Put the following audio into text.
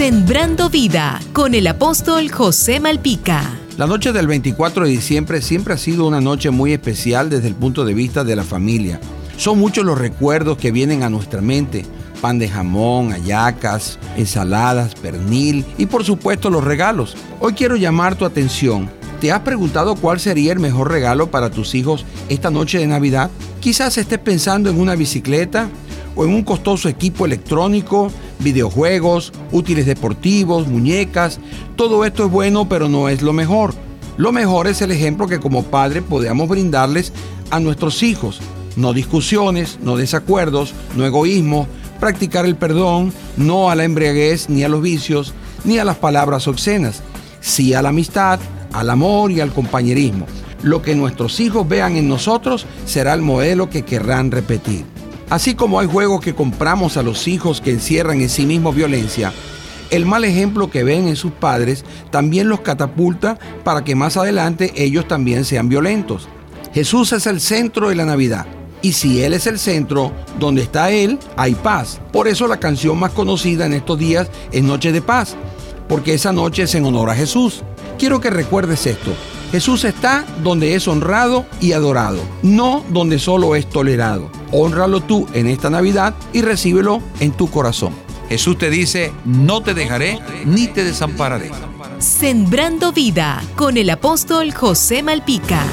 Sembrando vida con el apóstol José Malpica. La noche del 24 de diciembre siempre ha sido una noche muy especial desde el punto de vista de la familia. Son muchos los recuerdos que vienen a nuestra mente. Pan de jamón, hallacas, ensaladas, pernil y por supuesto los regalos. Hoy quiero llamar tu atención. ¿Te has preguntado cuál sería el mejor regalo para tus hijos esta noche de Navidad? Quizás estés pensando en una bicicleta o en un costoso equipo electrónico videojuegos, útiles deportivos, muñecas. Todo esto es bueno, pero no es lo mejor. Lo mejor es el ejemplo que como padre podamos brindarles a nuestros hijos. No discusiones, no desacuerdos, no egoísmo, practicar el perdón, no a la embriaguez, ni a los vicios, ni a las palabras obscenas, sí a la amistad, al amor y al compañerismo. Lo que nuestros hijos vean en nosotros será el modelo que querrán repetir. Así como hay juegos que compramos a los hijos que encierran en sí mismos violencia, el mal ejemplo que ven en sus padres también los catapulta para que más adelante ellos también sean violentos. Jesús es el centro de la Navidad. Y si Él es el centro, donde está Él, hay paz. Por eso la canción más conocida en estos días es Noche de Paz, porque esa noche es en honor a Jesús. Quiero que recuerdes esto. Jesús está donde es honrado y adorado, no donde solo es tolerado. Honralo tú en esta Navidad y recíbelo en tu corazón. Jesús te dice, no te dejaré ni te desampararé. Sembrando vida con el apóstol José Malpica.